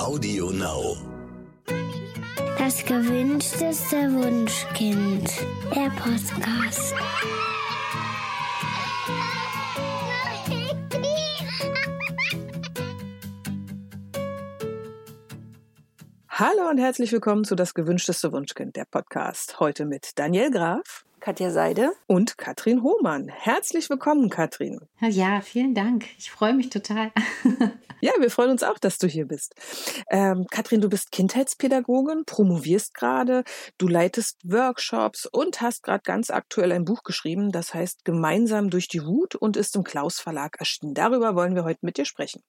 Audio Now. Das gewünschteste Wunschkind. Der Podcast. Hallo und herzlich willkommen zu Das gewünschteste Wunschkind, der Podcast. Heute mit Daniel Graf, Katja Seide und Katrin Hohmann. Herzlich willkommen, Katrin. Ja, vielen Dank. Ich freue mich total. ja, wir freuen uns auch, dass du hier bist. Ähm, Katrin, du bist Kindheitspädagogin, promovierst gerade, du leitest Workshops und hast gerade ganz aktuell ein Buch geschrieben, das heißt Gemeinsam durch die Wut und ist im Klaus Verlag erschienen. Darüber wollen wir heute mit dir sprechen.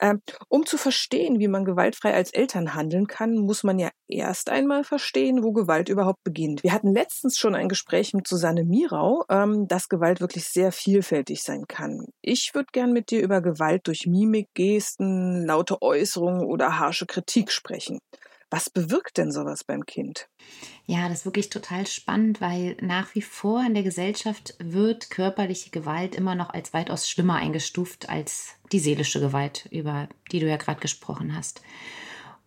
Ähm, um zu verstehen, wie man gewaltfrei als Eltern handeln kann, muss man ja erst einmal verstehen, wo Gewalt überhaupt beginnt. Wir hatten letztens schon ein Gespräch mit Susanne Mirau, ähm, dass Gewalt wirklich sehr vielfältig sein kann. Ich würde gern mit dir über Gewalt durch Mimik, Gesten, laute Äußerungen oder harsche Kritik sprechen. Was bewirkt denn sowas beim Kind? Ja, das ist wirklich total spannend, weil nach wie vor in der Gesellschaft wird körperliche Gewalt immer noch als weitaus schlimmer eingestuft als die seelische Gewalt, über die du ja gerade gesprochen hast.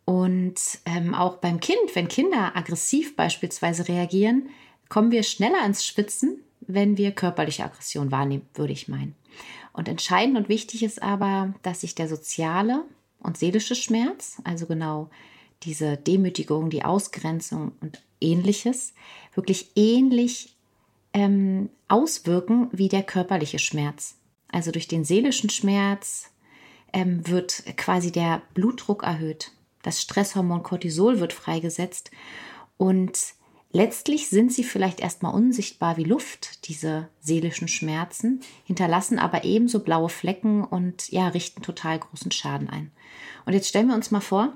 Und ähm, auch beim Kind, wenn Kinder aggressiv beispielsweise reagieren, kommen wir schneller ins Schwitzen, wenn wir körperliche Aggression wahrnehmen, würde ich meinen. Und entscheidend und wichtig ist aber, dass sich der soziale und seelische Schmerz, also genau diese Demütigung, die Ausgrenzung und ähnliches wirklich ähnlich ähm, auswirken wie der körperliche Schmerz. Also durch den seelischen Schmerz ähm, wird quasi der Blutdruck erhöht, das Stresshormon Cortisol wird freigesetzt und letztlich sind sie vielleicht erstmal unsichtbar wie Luft, diese seelischen Schmerzen, hinterlassen aber ebenso blaue Flecken und ja, richten total großen Schaden ein. Und jetzt stellen wir uns mal vor,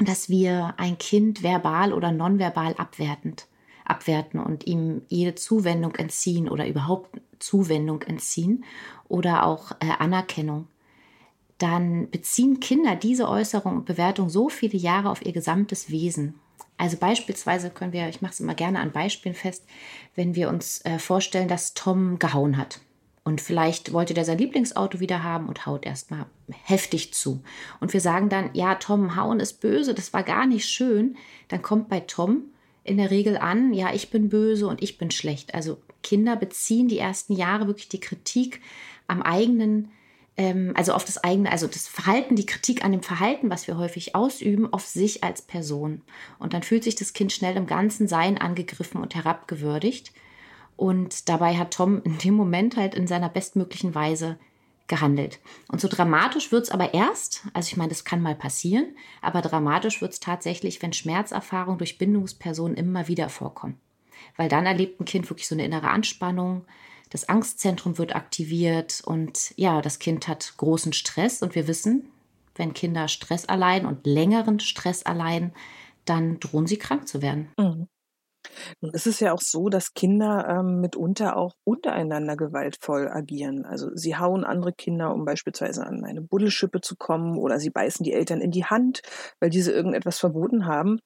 dass wir ein Kind verbal oder nonverbal abwertend abwerten und ihm jede Zuwendung entziehen oder überhaupt Zuwendung entziehen oder auch äh, Anerkennung, dann beziehen Kinder diese Äußerung und Bewertung so viele Jahre auf ihr gesamtes Wesen. Also beispielsweise können wir, ich mache es immer gerne an Beispielen fest, wenn wir uns äh, vorstellen, dass Tom gehauen hat. Und vielleicht wollte der sein Lieblingsauto wieder haben und haut erstmal heftig zu. Und wir sagen dann, ja, Tom, hauen ist böse, das war gar nicht schön. Dann kommt bei Tom in der Regel an, ja, ich bin böse und ich bin schlecht. Also Kinder beziehen die ersten Jahre wirklich die Kritik am eigenen, ähm, also auf das eigene, also das Verhalten, die Kritik an dem Verhalten, was wir häufig ausüben, auf sich als Person. Und dann fühlt sich das Kind schnell im ganzen Sein angegriffen und herabgewürdigt. Und dabei hat Tom in dem Moment halt in seiner bestmöglichen Weise gehandelt. Und so dramatisch wird es aber erst, also ich meine, das kann mal passieren, aber dramatisch wird es tatsächlich, wenn Schmerzerfahrungen durch Bindungspersonen immer wieder vorkommen. Weil dann erlebt ein Kind wirklich so eine innere Anspannung, das Angstzentrum wird aktiviert und ja, das Kind hat großen Stress und wir wissen, wenn Kinder Stress erleiden und längeren Stress erleiden, dann drohen sie krank zu werden. Mhm. Nun ist es ja auch so, dass Kinder ähm, mitunter auch untereinander gewaltvoll agieren. Also sie hauen andere Kinder, um beispielsweise an eine Buddelschippe zu kommen, oder sie beißen die Eltern in die Hand, weil diese irgendetwas verboten haben.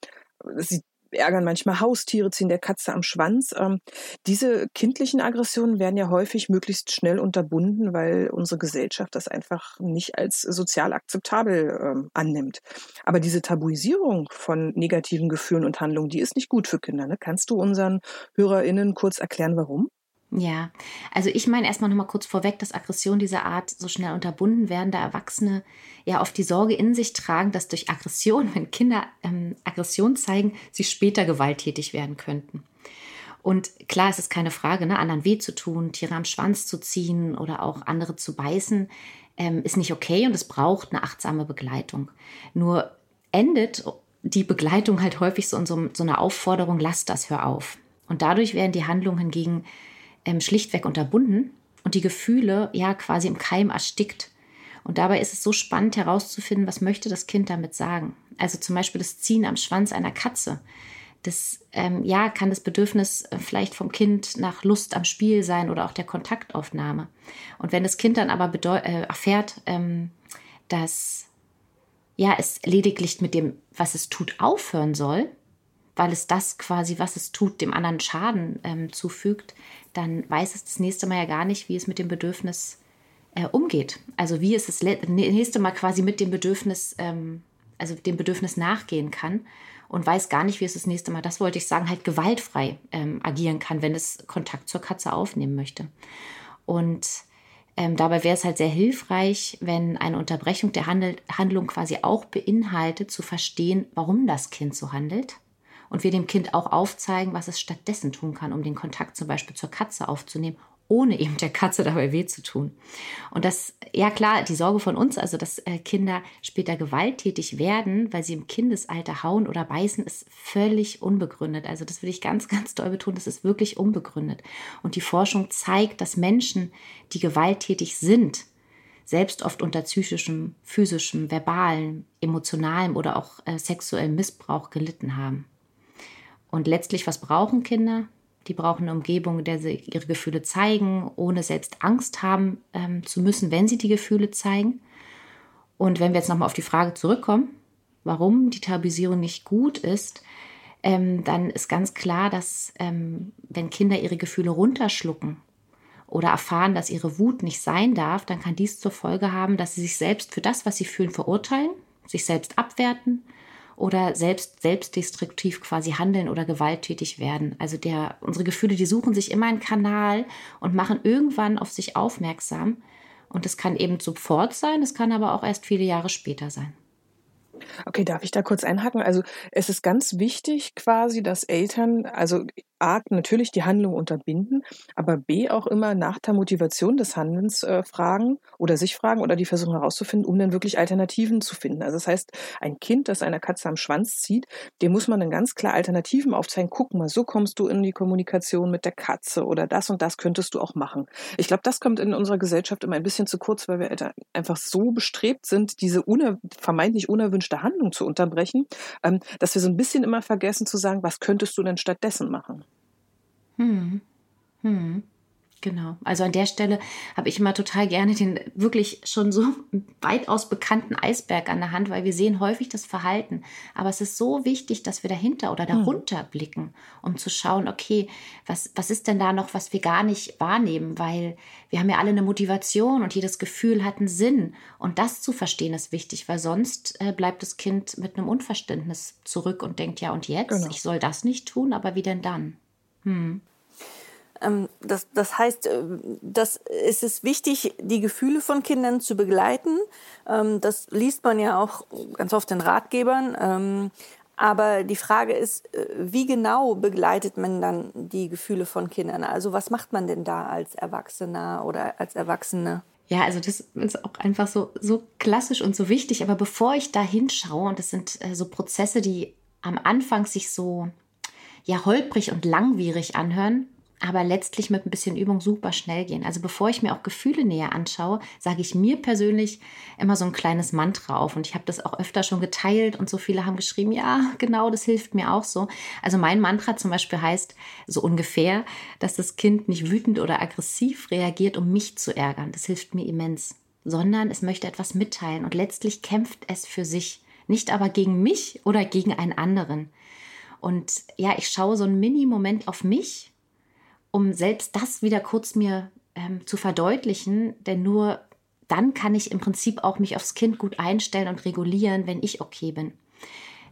Sie ärgern manchmal Haustiere, ziehen der Katze am Schwanz. Ähm, diese kindlichen Aggressionen werden ja häufig möglichst schnell unterbunden, weil unsere Gesellschaft das einfach nicht als sozial akzeptabel ähm, annimmt. Aber diese Tabuisierung von negativen Gefühlen und Handlungen, die ist nicht gut für Kinder. Ne? Kannst du unseren HörerInnen kurz erklären, warum? Ja, also ich meine erstmal nochmal kurz vorweg, dass Aggressionen dieser Art so schnell unterbunden werden, da Erwachsene ja oft die Sorge in sich tragen, dass durch Aggression, wenn Kinder ähm, Aggression zeigen, sie später gewalttätig werden könnten. Und klar, es ist keine Frage, ne, anderen weh zu tun, Tiere am Schwanz zu ziehen oder auch andere zu beißen, ähm, ist nicht okay und es braucht eine achtsame Begleitung. Nur endet die Begleitung halt häufig so in so, so einer Aufforderung, lass das, hör auf. Und dadurch werden die Handlungen hingegen ähm, schlichtweg unterbunden und die Gefühle ja quasi im Keim erstickt. Und dabei ist es so spannend herauszufinden, was möchte das Kind damit sagen. Also zum Beispiel das Ziehen am Schwanz einer Katze. Das ähm, ja kann das Bedürfnis äh, vielleicht vom Kind nach Lust am Spiel sein oder auch der Kontaktaufnahme. Und wenn das Kind dann aber äh, erfährt, ähm, dass ja es lediglich mit dem, was es tut, aufhören soll, weil es das quasi, was es tut, dem anderen Schaden ähm, zufügt, dann weiß es das nächste Mal ja gar nicht, wie es mit dem Bedürfnis äh, umgeht. Also wie es das nächste Mal quasi mit dem Bedürfnis, ähm, also dem Bedürfnis nachgehen kann und weiß gar nicht, wie es das nächste Mal, das wollte ich sagen, halt gewaltfrei ähm, agieren kann, wenn es Kontakt zur Katze aufnehmen möchte. Und ähm, dabei wäre es halt sehr hilfreich, wenn eine Unterbrechung der Handel Handlung quasi auch beinhaltet, zu verstehen, warum das Kind so handelt. Und wir dem Kind auch aufzeigen, was es stattdessen tun kann, um den Kontakt zum Beispiel zur Katze aufzunehmen, ohne eben der Katze dabei weh zu tun. Und das, ja klar, die Sorge von uns, also dass äh, Kinder später gewalttätig werden, weil sie im Kindesalter hauen oder beißen, ist völlig unbegründet. Also das will ich ganz, ganz doll betonen, das ist wirklich unbegründet. Und die Forschung zeigt, dass Menschen, die gewalttätig sind, selbst oft unter psychischem, physischem, verbalen, emotionalem oder auch äh, sexuellem Missbrauch gelitten haben. Und letztlich, was brauchen Kinder? Die brauchen eine Umgebung, in der sie ihre Gefühle zeigen, ohne selbst Angst haben ähm, zu müssen, wenn sie die Gefühle zeigen. Und wenn wir jetzt nochmal auf die Frage zurückkommen, warum die Tabuisierung nicht gut ist, ähm, dann ist ganz klar, dass ähm, wenn Kinder ihre Gefühle runterschlucken oder erfahren, dass ihre Wut nicht sein darf, dann kann dies zur Folge haben, dass sie sich selbst für das, was sie fühlen, verurteilen, sich selbst abwerten oder selbst selbstdestruktiv quasi handeln oder gewalttätig werden. Also der, unsere Gefühle, die suchen sich immer einen Kanal und machen irgendwann auf sich aufmerksam. Und das kann eben sofort sein, es kann aber auch erst viele Jahre später sein. Okay, darf ich da kurz einhaken? Also es ist ganz wichtig quasi, dass Eltern, also A, natürlich die Handlung unterbinden, aber B, auch immer nach der Motivation des Handelns äh, fragen oder sich fragen oder die versuchen herauszufinden, um dann wirklich Alternativen zu finden. Also das heißt, ein Kind, das einer Katze am Schwanz zieht, dem muss man dann ganz klar Alternativen aufzeigen. Guck mal, so kommst du in die Kommunikation mit der Katze oder das und das könntest du auch machen. Ich glaube, das kommt in unserer Gesellschaft immer ein bisschen zu kurz, weil wir einfach so bestrebt sind, diese uner vermeintlich unerwünschte Handlung zu unterbrechen, ähm, dass wir so ein bisschen immer vergessen zu sagen, was könntest du denn stattdessen machen? Hm. Hm. Genau. Also an der Stelle habe ich immer total gerne den wirklich schon so weitaus bekannten Eisberg an der Hand, weil wir sehen häufig das Verhalten. Aber es ist so wichtig, dass wir dahinter oder hm. darunter blicken, um zu schauen, okay, was, was ist denn da noch, was wir gar nicht wahrnehmen? Weil wir haben ja alle eine Motivation und jedes Gefühl hat einen Sinn. Und das zu verstehen ist wichtig, weil sonst äh, bleibt das Kind mit einem Unverständnis zurück und denkt, ja, und jetzt? Genau. Ich soll das nicht tun, aber wie denn dann? Hm. Ähm, das, das heißt, äh, das, es ist wichtig, die Gefühle von Kindern zu begleiten. Ähm, das liest man ja auch ganz oft in Ratgebern. Ähm, aber die Frage ist, äh, wie genau begleitet man dann die Gefühle von Kindern? Also was macht man denn da als Erwachsener oder als Erwachsene? Ja, also das ist auch einfach so, so klassisch und so wichtig. Aber bevor ich da hinschaue, und das sind äh, so Prozesse, die am Anfang sich so ja holprig und langwierig anhören, aber letztlich mit ein bisschen Übung super schnell gehen. Also bevor ich mir auch Gefühle näher anschaue, sage ich mir persönlich immer so ein kleines Mantra auf. Und ich habe das auch öfter schon geteilt und so viele haben geschrieben, ja, genau, das hilft mir auch so. Also mein Mantra zum Beispiel heißt so ungefähr, dass das Kind nicht wütend oder aggressiv reagiert, um mich zu ärgern. Das hilft mir immens. Sondern es möchte etwas mitteilen und letztlich kämpft es für sich. Nicht aber gegen mich oder gegen einen anderen. Und ja, ich schaue so einen Mini-Moment auf mich, um selbst das wieder kurz mir ähm, zu verdeutlichen, denn nur dann kann ich im Prinzip auch mich aufs Kind gut einstellen und regulieren, wenn ich okay bin.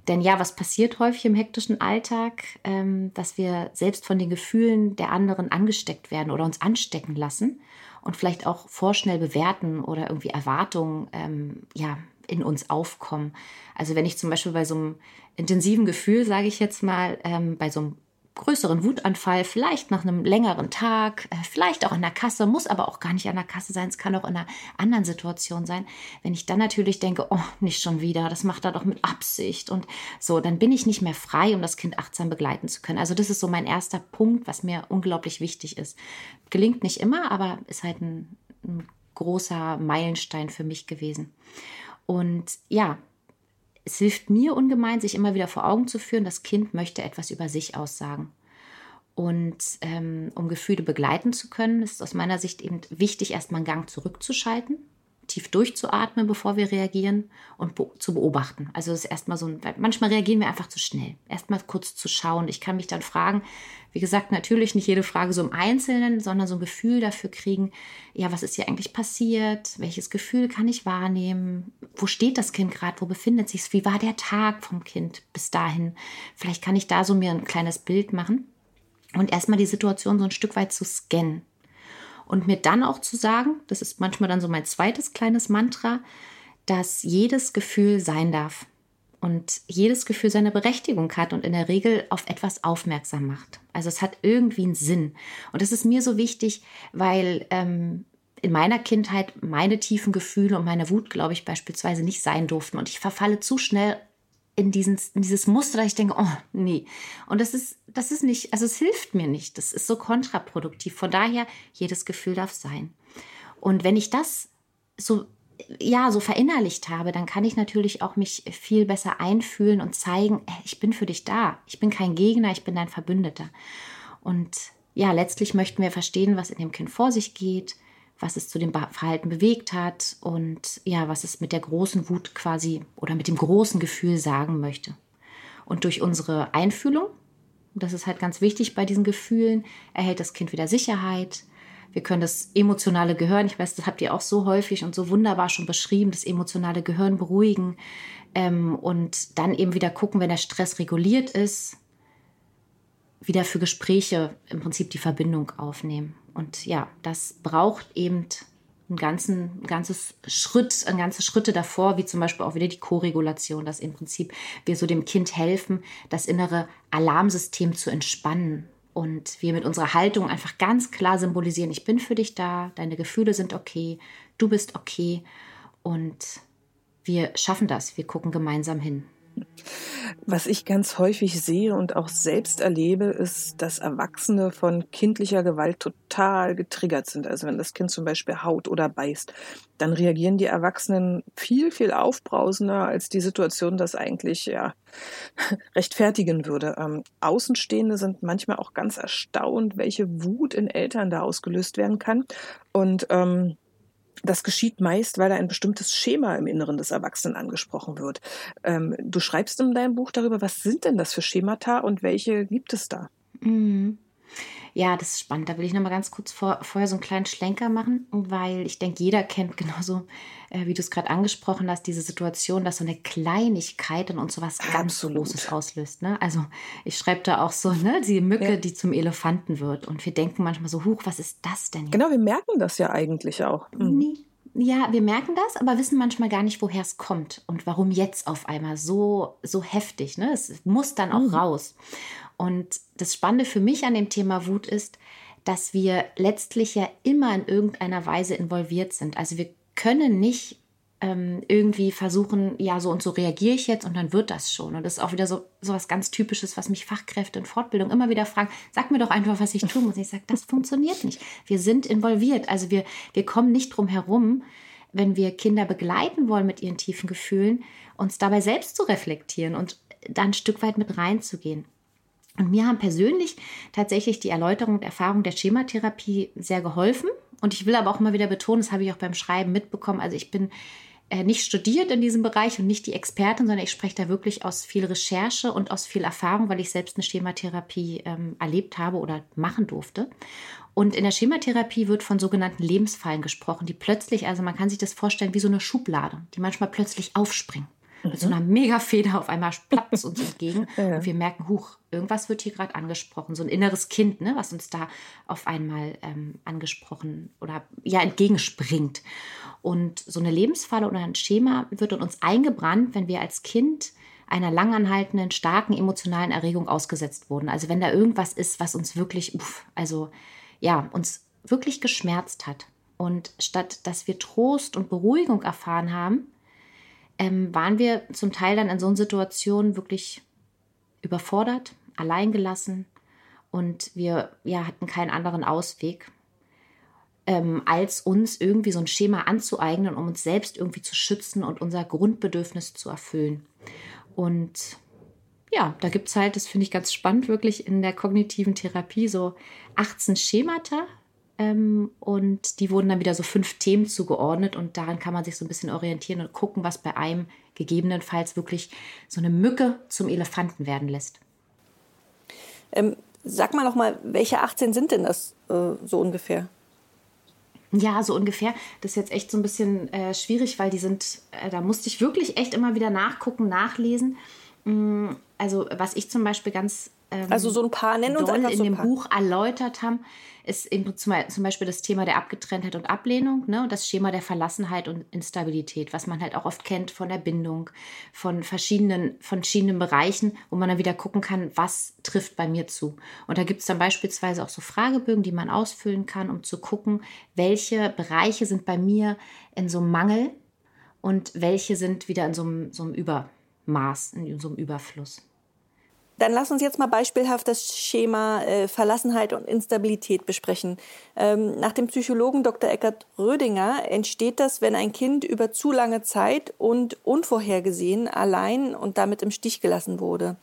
Denn ja, was passiert häufig im hektischen Alltag, ähm, dass wir selbst von den Gefühlen der anderen angesteckt werden oder uns anstecken lassen und vielleicht auch vorschnell bewerten oder irgendwie Erwartungen ähm, ja, in uns aufkommen. Also wenn ich zum Beispiel bei so einem intensiven Gefühl, sage ich jetzt mal, ähm, bei so einem größeren Wutanfall, vielleicht nach einem längeren Tag, äh, vielleicht auch an der Kasse, muss aber auch gar nicht an der Kasse sein, es kann auch in einer anderen Situation sein. Wenn ich dann natürlich denke, oh, nicht schon wieder, das macht er doch mit Absicht und so, dann bin ich nicht mehr frei, um das Kind achtsam begleiten zu können. Also das ist so mein erster Punkt, was mir unglaublich wichtig ist. Gelingt nicht immer, aber ist halt ein, ein großer Meilenstein für mich gewesen. Und ja, es hilft mir ungemein, sich immer wieder vor Augen zu führen, das Kind möchte etwas über sich aussagen. Und ähm, um Gefühle begleiten zu können, ist aus meiner Sicht eben wichtig, erstmal einen Gang zurückzuschalten, tief durchzuatmen, bevor wir reagieren und be zu beobachten. Also das ist erstmal so ein, manchmal reagieren wir einfach zu schnell. Erstmal kurz zu schauen. Ich kann mich dann fragen, wie gesagt, natürlich nicht jede Frage so im Einzelnen, sondern so ein Gefühl dafür kriegen, ja, was ist hier eigentlich passiert? Welches Gefühl kann ich wahrnehmen? Wo steht das Kind gerade? Wo befindet sich Wie war der Tag vom Kind bis dahin? Vielleicht kann ich da so mir ein kleines Bild machen und erstmal die Situation so ein Stück weit zu scannen. Und mir dann auch zu sagen, das ist manchmal dann so mein zweites kleines Mantra, dass jedes Gefühl sein darf und jedes Gefühl seine Berechtigung hat und in der Regel auf etwas aufmerksam macht. Also es hat irgendwie einen Sinn. Und das ist mir so wichtig, weil ähm, in meiner Kindheit meine tiefen Gefühle und meine Wut, glaube ich, beispielsweise nicht sein durften. Und ich verfalle zu schnell in, diesen, in dieses Muster, dass ich denke, oh nee. Und das ist, das ist nicht, also es hilft mir nicht. Das ist so kontraproduktiv. Von daher, jedes Gefühl darf sein. Und wenn ich das so, ja, so verinnerlicht habe, dann kann ich natürlich auch mich viel besser einfühlen und zeigen, ich bin für dich da. Ich bin kein Gegner, ich bin dein Verbündeter. Und ja, letztlich möchten wir verstehen, was in dem Kind vor sich geht, was es zu dem Verhalten bewegt hat und ja, was es mit der großen Wut quasi oder mit dem großen Gefühl sagen möchte. Und durch unsere Einfühlung, das ist halt ganz wichtig bei diesen Gefühlen, erhält das Kind wieder Sicherheit. Wir können das emotionale Gehirn, ich weiß, das habt ihr auch so häufig und so wunderbar schon beschrieben, das emotionale Gehirn beruhigen ähm, und dann eben wieder gucken, wenn der Stress reguliert ist, wieder für Gespräche im Prinzip die Verbindung aufnehmen. Und ja, das braucht eben einen ganzen, ganzes Schritt, ein ganze Schritte davor, wie zum Beispiel auch wieder die Koregulation, dass im Prinzip wir so dem Kind helfen, das innere Alarmsystem zu entspannen. Und wir mit unserer Haltung einfach ganz klar symbolisieren, ich bin für dich da, deine Gefühle sind okay, du bist okay. Und wir schaffen das, wir gucken gemeinsam hin. Was ich ganz häufig sehe und auch selbst erlebe, ist, dass Erwachsene von kindlicher Gewalt total getriggert sind. Also wenn das Kind zum Beispiel haut oder beißt, dann reagieren die Erwachsenen viel, viel aufbrausender, als die Situation das eigentlich ja rechtfertigen würde. Ähm, Außenstehende sind manchmal auch ganz erstaunt, welche Wut in Eltern da ausgelöst werden kann. Und ähm, das geschieht meist, weil da ein bestimmtes Schema im Inneren des Erwachsenen angesprochen wird. Ähm, du schreibst in deinem Buch darüber, was sind denn das für Schemata und welche gibt es da? Mhm. Ja, das ist spannend. Da will ich noch mal ganz kurz vor, vorher so einen kleinen Schlenker machen, weil ich denke, jeder kennt genauso, äh, wie du es gerade angesprochen hast, diese Situation, dass so eine Kleinigkeit in uns so was ganz Großes auslöst. Ne? Also ich schreibe da auch so, ne, die Mücke, ja. die zum Elefanten wird. Und wir denken manchmal so, huch, was ist das denn? Jetzt? Genau, wir merken das ja eigentlich auch. Mhm. Nee. Ja, wir merken das, aber wissen manchmal gar nicht, woher es kommt und warum jetzt auf einmal so, so heftig. Ne? Es muss dann auch mhm. raus. Und das Spannende für mich an dem Thema Wut ist, dass wir letztlich ja immer in irgendeiner Weise involviert sind. Also wir können nicht ähm, irgendwie versuchen, ja, so und so reagiere ich jetzt und dann wird das schon. Und das ist auch wieder so, so was ganz Typisches, was mich Fachkräfte in Fortbildung immer wieder fragen. Sag mir doch einfach, was ich tun muss. Ich sage, das funktioniert nicht. Wir sind involviert. Also wir, wir kommen nicht drum herum, wenn wir Kinder begleiten wollen mit ihren tiefen Gefühlen, uns dabei selbst zu reflektieren und da ein Stück weit mit reinzugehen. Und mir haben persönlich tatsächlich die Erläuterung und Erfahrung der Schematherapie sehr geholfen. Und ich will aber auch immer wieder betonen, das habe ich auch beim Schreiben mitbekommen. Also ich bin nicht studiert in diesem Bereich und nicht die Expertin, sondern ich spreche da wirklich aus viel Recherche und aus viel Erfahrung, weil ich selbst eine Schematherapie ähm, erlebt habe oder machen durfte. Und in der Schematherapie wird von sogenannten Lebensfallen gesprochen, die plötzlich, also man kann sich das vorstellen wie so eine Schublade, die manchmal plötzlich aufspringen mit so einer Megafeder auf einmal plappt uns entgegen ja. und wir merken, huch, irgendwas wird hier gerade angesprochen, so ein inneres Kind, ne, was uns da auf einmal ähm, angesprochen oder ja entgegenspringt. Und so eine Lebensfalle oder ein Schema wird in uns eingebrannt, wenn wir als Kind einer langanhaltenden, starken emotionalen Erregung ausgesetzt wurden. Also wenn da irgendwas ist, was uns wirklich, uff, also ja, uns wirklich geschmerzt hat. Und statt dass wir Trost und Beruhigung erfahren haben, ähm, waren wir zum Teil dann in so einer Situation wirklich überfordert, alleingelassen und wir ja, hatten keinen anderen Ausweg, ähm, als uns irgendwie so ein Schema anzueignen, um uns selbst irgendwie zu schützen und unser Grundbedürfnis zu erfüllen. Und ja, da gibt es halt, das finde ich ganz spannend, wirklich in der kognitiven Therapie so 18 Schemata, Ähm, und die wurden dann wieder so fünf Themen zugeordnet und daran kann man sich so ein bisschen orientieren und gucken, was bei einem gegebenenfalls wirklich so eine Mücke zum Elefanten werden lässt. Ähm, sag mal noch mal, welche 18 sind denn das äh, so ungefähr? Ja, so ungefähr. Das ist jetzt echt so ein bisschen äh, schwierig, weil die sind, äh, da musste ich wirklich echt immer wieder nachgucken, nachlesen. Mm, also was ich zum Beispiel ganz ähm, also so ein paar nennen uns einfach in so dem paar. Buch erläutert haben, ist eben zum Beispiel das Thema der Abgetrenntheit und Ablehnung, ne, und das Schema der Verlassenheit und Instabilität, was man halt auch oft kennt von der Bindung, von verschiedenen, von verschiedenen Bereichen, wo man dann wieder gucken kann, was trifft bei mir zu. Und da gibt es dann beispielsweise auch so Fragebögen, die man ausfüllen kann, um zu gucken, welche Bereiche sind bei mir in so einem Mangel und welche sind wieder in so einem, so einem Übermaß, in so einem Überfluss. Dann lass uns jetzt mal beispielhaft das Schema äh, Verlassenheit und Instabilität besprechen. Ähm, nach dem Psychologen Dr. Eckhard Rödinger entsteht das, wenn ein Kind über zu lange Zeit und unvorhergesehen allein und damit im Stich gelassen wurde.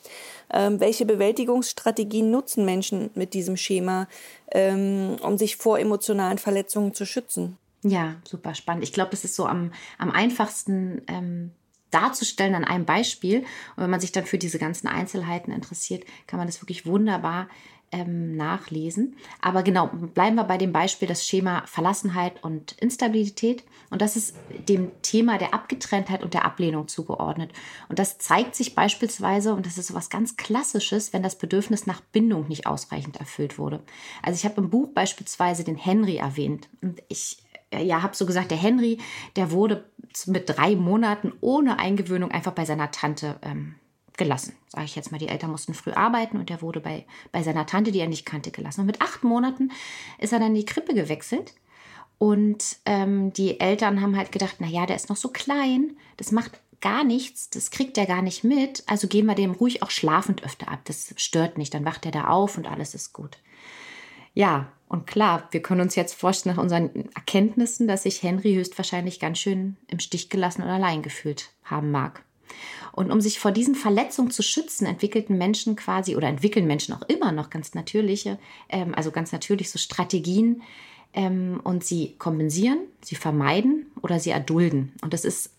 Ähm, welche Bewältigungsstrategien nutzen Menschen mit diesem Schema, ähm, um sich vor emotionalen Verletzungen zu schützen? Ja, super spannend. Ich glaube, das ist so am, am einfachsten ähm, darzustellen an einem Beispiel. Und wenn man sich dann für diese ganzen Einzelheiten interessiert, kann man das wirklich wunderbar ähm, nachlesen. Aber genau, bleiben wir bei dem Beispiel das Schema Verlassenheit und Instabilität. Und das ist dem Thema der Abgetrenntheit und der Ablehnung zugeordnet. Und das zeigt sich beispielsweise, und das ist so was ganz Klassisches, wenn das Bedürfnis nach Bindung nicht ausreichend erfüllt wurde. Also ich habe im Buch beispielsweise den Henry erwähnt. Und ich ja, habe so gesagt, der Henry, der wurde mit drei Monaten ohne Eingewöhnung einfach bei seiner Tante ähm, gelassen. Sage ich jetzt mal, die Eltern mussten früh arbeiten und er wurde bei, bei seiner Tante, die er nicht kannte, gelassen. Und mit acht Monaten ist er dann in die Krippe gewechselt. Und ähm, die Eltern haben halt gedacht, na ja, der ist noch so klein, das macht gar nichts, das kriegt er gar nicht mit, also gehen wir dem ruhig auch schlafend öfter ab, das stört nicht, dann wacht er da auf und alles ist gut. Ja, und klar, wir können uns jetzt vorstellen nach unseren Erkenntnissen, dass sich Henry höchstwahrscheinlich ganz schön im Stich gelassen und allein gefühlt haben mag. Und um sich vor diesen Verletzungen zu schützen, entwickelten Menschen quasi oder entwickeln Menschen auch immer noch ganz natürliche, ähm, also ganz natürlich so Strategien ähm, und sie kompensieren, sie vermeiden oder sie erdulden. Und das ist,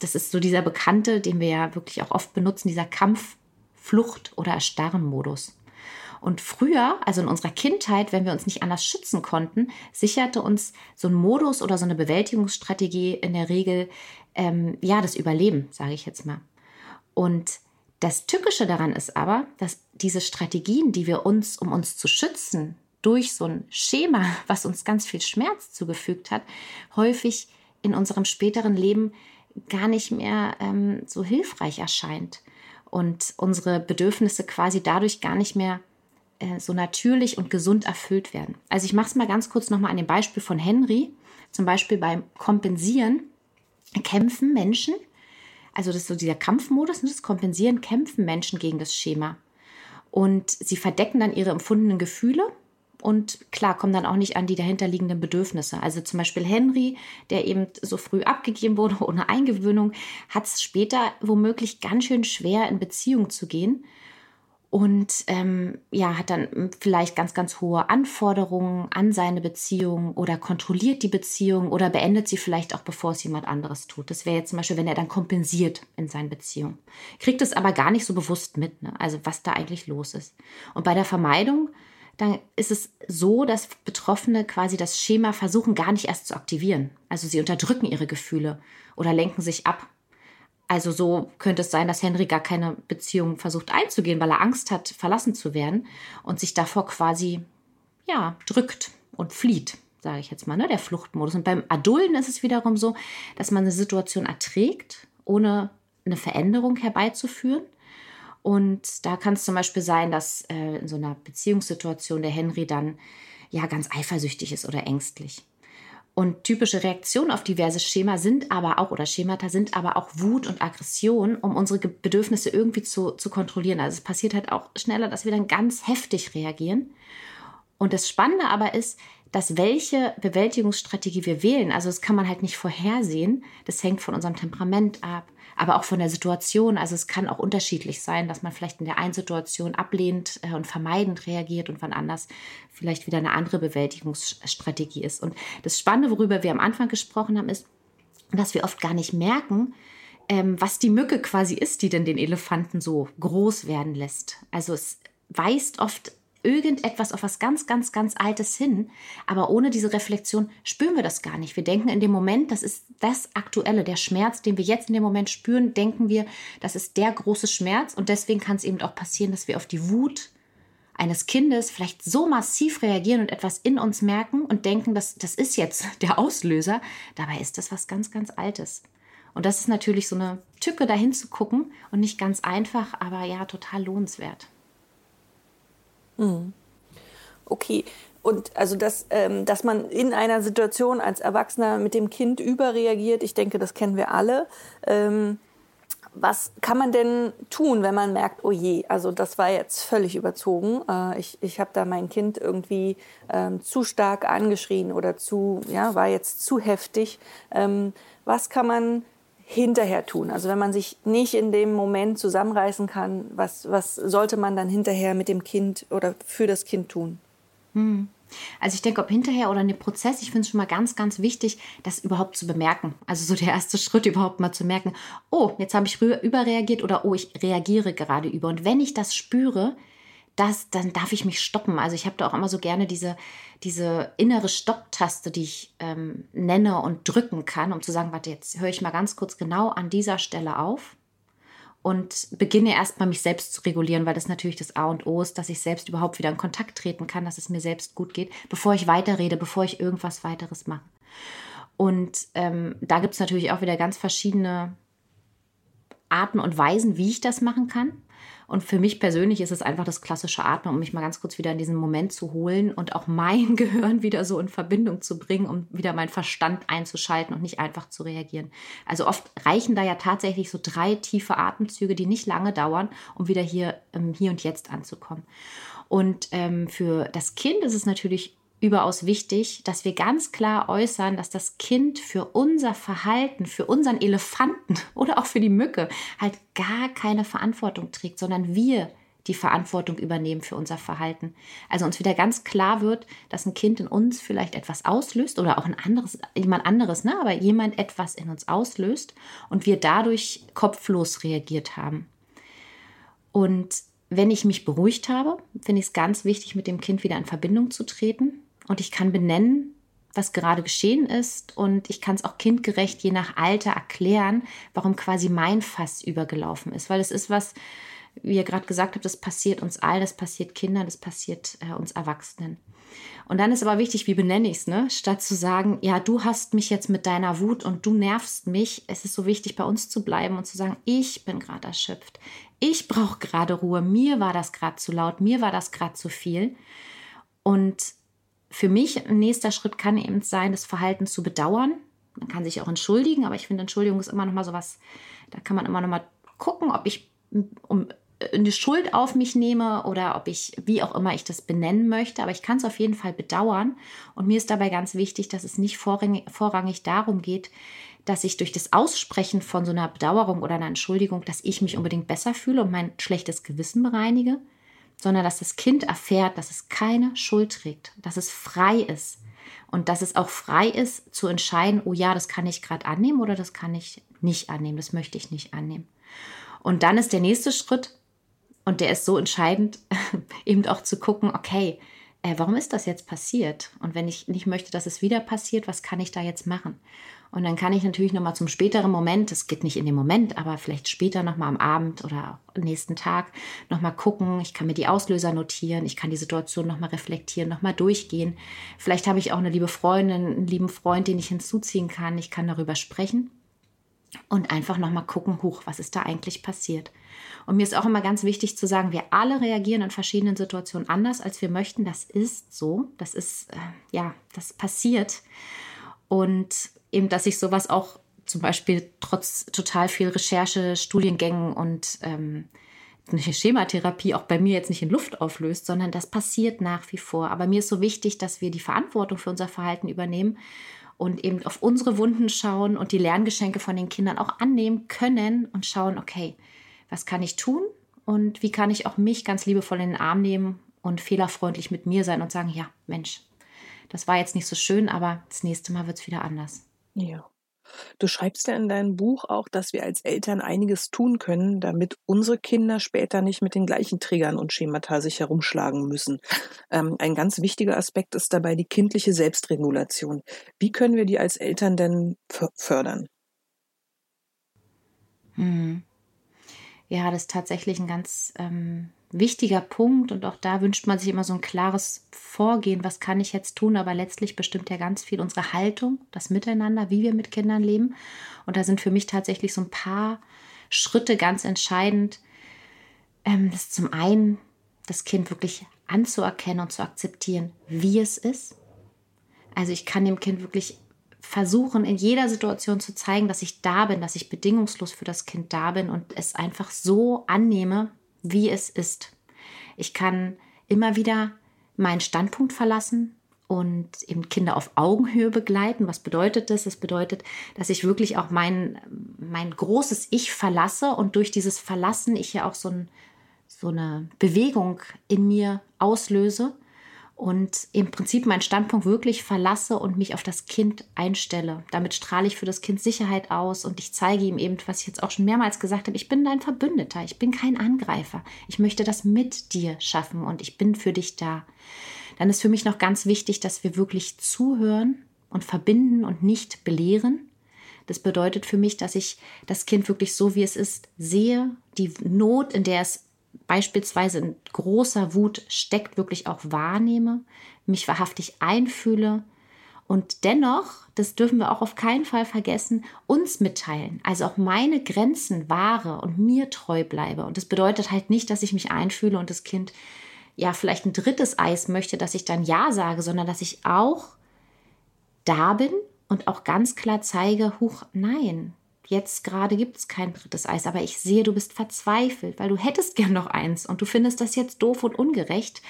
das ist so dieser bekannte, den wir ja wirklich auch oft benutzen, dieser Kampf, Flucht oder Erstarren-Modus. Und früher, also in unserer Kindheit, wenn wir uns nicht anders schützen konnten, sicherte uns so ein Modus oder so eine Bewältigungsstrategie in der Regel ähm, ja das Überleben, sage ich jetzt mal. Und das Tückische daran ist aber, dass diese Strategien, die wir uns, um uns zu schützen, durch so ein Schema, was uns ganz viel Schmerz zugefügt hat, häufig in unserem späteren Leben gar nicht mehr ähm, so hilfreich erscheint und unsere Bedürfnisse quasi dadurch gar nicht mehr äh, so natürlich und gesund erfüllt werden. Also ich mache es mal ganz kurz nochmal an dem Beispiel von Henry. Zum Beispiel beim Kompensieren kämpfen Menschen, also das ist so dieser Kampfmodus, ne, das Kompensieren kämpfen Menschen gegen das Schema. Und sie verdecken dann ihre empfundenen Gefühle und klar kommen dann auch nicht an die dahinterliegenden Bedürfnisse. Also zum Beispiel Henry, der eben so früh abgegeben wurde ohne Eingewöhnung, hat es später womöglich ganz schön schwer in Beziehung zu gehen und ähm, ja, hat dann vielleicht ganz, ganz hohe Anforderungen an seine Beziehung oder kontrolliert die Beziehung oder beendet sie vielleicht auch, bevor es jemand anderes tut. Das wäre jetzt zum Beispiel, wenn er dann kompensiert in seinen Beziehungen. Kriegt es aber gar nicht so bewusst mit, ne? also was da eigentlich los ist. Und bei der Vermeidung, dann ist es so, dass Betroffene quasi das Schema versuchen gar nicht erst zu aktivieren. Also sie unterdrücken ihre Gefühle oder lenken sich ab also so könnte es sein, dass Henry gar keine Beziehung versucht einzugehen, weil er Angst hat, verlassen zu werden und sich davor quasi, ja, drückt und flieht, sage ich jetzt mal, ne, der Fluchtmodus. Und beim Adulten ist es wiederum so, dass man eine Situation erträgt, ohne eine Veränderung herbeizuführen. Und da kann es zum Beispiel sein, dass äh, in so einer Beziehungssituation der Henry dann ja ganz eifersüchtig ist oder ängstlich. Und typische Reaktionen auf diverse Schema sind aber auch, oder Schemata sind aber auch Wut und Aggression, um unsere Bedürfnisse irgendwie zu, zu kontrollieren. Also es passiert halt auch schneller, dass wir dann ganz heftig reagieren. Und das Spannende aber ist, dass welche Bewältigungsstrategie wir wählen, also das kann man halt nicht vorhersehen, das hängt von unserem Temperament ab, aber auch von der Situation. Also es kann auch unterschiedlich sein, dass man vielleicht in der einen Situation ablehnend äh, und vermeidend reagiert und wann anders vielleicht wieder eine andere Bewältigungsstrategie ist. Und das Spannende, worüber wir am Anfang gesprochen haben, ist, dass wir oft gar nicht merken, ähm, was die Mücke quasi ist, die denn den Elefanten so groß werden lässt. Also es weist oft irgendetwas auf was ganz, ganz, ganz Altes hin. Aber ohne diese Reflexion spüren wir das gar nicht. Wir denken in dem Moment, das ist das Aktuelle, der Schmerz, den wir jetzt in dem Moment spüren, denken wir, das ist der große Schmerz. Und deswegen kann es eben auch passieren, dass wir auf die Wut eines Kindes vielleicht so massiv reagieren und etwas in uns merken und denken, dass das ist jetzt der Auslöser. Dabei ist das was ganz, ganz Altes. Und das ist natürlich so eine Tücke, dahin zu gucken und nicht ganz einfach, aber ja, total lohnenswert. Mhm. Okay. Und also, dass, ähm, dass man in einer Situation als Erwachsener mit dem Kind überreagiert, ich denke, das kennen wir alle. Ähm, was kann man denn tun, wenn man merkt, oh je, also das war jetzt völlig überzogen. Äh, ich ich habe da mein Kind irgendwie ähm, zu stark angeschrien oder zu, ja, war jetzt zu heftig. Ähm, was kann man hinterher tun? Also wenn man sich nicht in dem Moment zusammenreißen kann, was, was sollte man dann hinterher mit dem Kind oder für das Kind tun? Hm. Also ich denke, ob hinterher oder in dem Prozess, ich finde es schon mal ganz, ganz wichtig, das überhaupt zu bemerken. Also so der erste Schritt überhaupt mal zu merken, oh, jetzt habe ich überreagiert oder oh, ich reagiere gerade über. Und wenn ich das spüre, das, dann darf ich mich stoppen. Also ich habe da auch immer so gerne diese, diese innere Stopptaste, die ich ähm, nenne und drücken kann, um zu sagen, warte, jetzt höre ich mal ganz kurz genau an dieser Stelle auf und beginne erstmal mich selbst zu regulieren, weil das natürlich das A und O ist, dass ich selbst überhaupt wieder in Kontakt treten kann, dass es mir selbst gut geht, bevor ich weiterrede, bevor ich irgendwas weiteres mache. Und ähm, da gibt es natürlich auch wieder ganz verschiedene Arten und Weisen, wie ich das machen kann. Und für mich persönlich ist es einfach das klassische Atmen, um mich mal ganz kurz wieder in diesen Moment zu holen und auch mein Gehirn wieder so in Verbindung zu bringen, um wieder meinen Verstand einzuschalten und nicht einfach zu reagieren. Also oft reichen da ja tatsächlich so drei tiefe Atemzüge, die nicht lange dauern, um wieder hier, ähm, hier und jetzt anzukommen. Und ähm, für das Kind ist es natürlich überaus wichtig, dass wir ganz klar äußern, dass das Kind für unser Verhalten, für unseren Elefanten oder auch für die Mücke halt gar keine Verantwortung trägt, sondern wir die Verantwortung übernehmen für unser Verhalten. Also uns wieder ganz klar wird, dass ein Kind in uns vielleicht etwas auslöst oder auch ein anderes, jemand anderes, ne, aber jemand etwas in uns auslöst und wir dadurch kopflos reagiert haben. Und wenn ich mich beruhigt habe, finde ich es ganz wichtig, mit dem Kind wieder in Verbindung zu treten und ich kann benennen, was gerade geschehen ist und ich kann es auch kindgerecht je nach Alter erklären, warum quasi mein Fass übergelaufen ist, weil es ist was, wie ihr gerade gesagt habt, das passiert uns allen, das passiert Kindern, das passiert äh, uns Erwachsenen. Und dann ist aber wichtig, wie benenne ich es, ne? Statt zu sagen, ja, du hast mich jetzt mit deiner Wut und du nervst mich, es ist so wichtig, bei uns zu bleiben und zu sagen, ich bin gerade erschöpft. Ich brauche gerade Ruhe. Mir war das gerade zu laut, mir war das gerade zu viel. Und für mich ein nächster Schritt kann eben sein, das Verhalten zu bedauern. Man kann sich auch entschuldigen, aber ich finde, Entschuldigung ist immer noch mal so was, da kann man immer noch mal gucken, ob ich um eine Schuld auf mich nehme oder ob ich, wie auch immer ich das benennen möchte, aber ich kann es auf jeden Fall bedauern. Und mir ist dabei ganz wichtig, dass es nicht vorrangig, vorrangig darum geht, dass ich durch das Aussprechen von so einer Bedauerung oder einer Entschuldigung, dass ich mich unbedingt besser fühle und mein schlechtes Gewissen bereinige, sondern dass das Kind erfährt, dass es keine Schuld trägt, dass es frei ist und dass es auch frei ist zu entscheiden, oh ja, das kann ich gerade annehmen oder das kann ich nicht annehmen, das möchte ich nicht annehmen. Und dann ist der nächste Schritt, und der ist so entscheidend, eben auch zu gucken, okay, äh, warum ist das jetzt passiert? Und wenn ich nicht möchte, dass es wieder passiert, was kann ich da jetzt machen? Und dann kann ich natürlich nochmal zum späteren Moment, das geht nicht in dem Moment, aber vielleicht später nochmal am Abend oder am nächsten Tag nochmal gucken. Ich kann mir die Auslöser notieren, ich kann die Situation nochmal reflektieren, nochmal durchgehen. Vielleicht habe ich auch eine liebe Freundin, einen lieben Freund, den ich hinzuziehen kann. Ich kann darüber sprechen und einfach nochmal gucken, huch, was ist da eigentlich passiert? Und mir ist auch immer ganz wichtig zu sagen, wir alle reagieren in verschiedenen Situationen anders, als wir möchten. Das ist so. Das ist, äh, ja, das passiert. Und eben, dass sich sowas auch zum Beispiel trotz total viel Recherche, Studiengängen und ähm, eine Schematherapie auch bei mir jetzt nicht in Luft auflöst, sondern das passiert nach wie vor. Aber mir ist so wichtig, dass wir die Verantwortung für unser Verhalten übernehmen und eben auf unsere Wunden schauen und die Lerngeschenke von den Kindern auch annehmen können und schauen, okay, was kann ich tun und wie kann ich auch mich ganz liebevoll in den Arm nehmen und fehlerfreundlich mit mir sein und sagen, ja, Mensch, das war jetzt nicht so schön, aber das nächste Mal wird es wieder anders. Ja. Du schreibst ja in deinem Buch auch, dass wir als Eltern einiges tun können, damit unsere Kinder später nicht mit den gleichen Triggern und Schemata sich herumschlagen müssen. Ähm, ein ganz wichtiger Aspekt ist dabei die kindliche Selbstregulation. Wie können wir die als Eltern denn fördern? Hm. Ja, das ist tatsächlich ein ganz ähm, wichtiger Punkt und auch da wünscht man sich immer so ein klares Vorgehen, was kann ich jetzt tun, aber letztlich bestimmt ja ganz viel unsere Haltung, das Miteinander, wie wir mit Kindern leben. Und da sind für mich tatsächlich so ein paar Schritte ganz entscheidend. Ähm, das zum einen, das Kind wirklich anzuerkennen und zu akzeptieren, wie es ist. Also ich kann dem Kind wirklich versuchen, in jeder Situation zu zeigen, dass ich da bin, dass ich bedingungslos für das Kind da bin und es einfach so annehme, wie es ist. Ich kann immer wieder meinen Standpunkt verlassen und eben Kinder auf Augenhöhe begleiten. Was bedeutet das? Das bedeutet, dass ich wirklich auch mein, mein großes Ich verlasse und durch dieses Verlassen ich ja auch so, ein, so eine Bewegung in mir auslöse und im Prinzip meinen Standpunkt wirklich verlasse und mich auf das Kind einstelle. Damit strahle ich für das Kind Sicherheit aus und ich zeige ihm eben, was ich jetzt auch schon mehrmals gesagt habe, ich bin dein Verbündeter, ich bin kein Angreifer. Ich möchte das mit dir schaffen und ich bin für dich da. Dann ist für mich noch ganz wichtig, dass wir wirklich zuhören und verbinden und nicht belehren. Das bedeutet für mich, dass ich das Kind wirklich so, wie es ist, sehe, die Not, in der es beispielsweise in großer Wut steckt, wirklich auch wahrnehme, mich wahrhaftig einfühle und dennoch, das dürfen wir auch auf keinen Fall vergessen, uns mitteilen. Also auch meine Grenzen wahre und mir treu bleibe. Und das bedeutet halt nicht, dass ich mich einfühle und das Kind ja vielleicht ein drittes Eis möchte, dass ich dann Ja sage, sondern dass ich auch da bin und auch ganz klar zeige, huch, nein, jetzt gerade gibt es kein drittes Eis, aber ich sehe, du bist verzweifelt, weil du hättest gern noch eins und du findest das jetzt doof und ungerecht.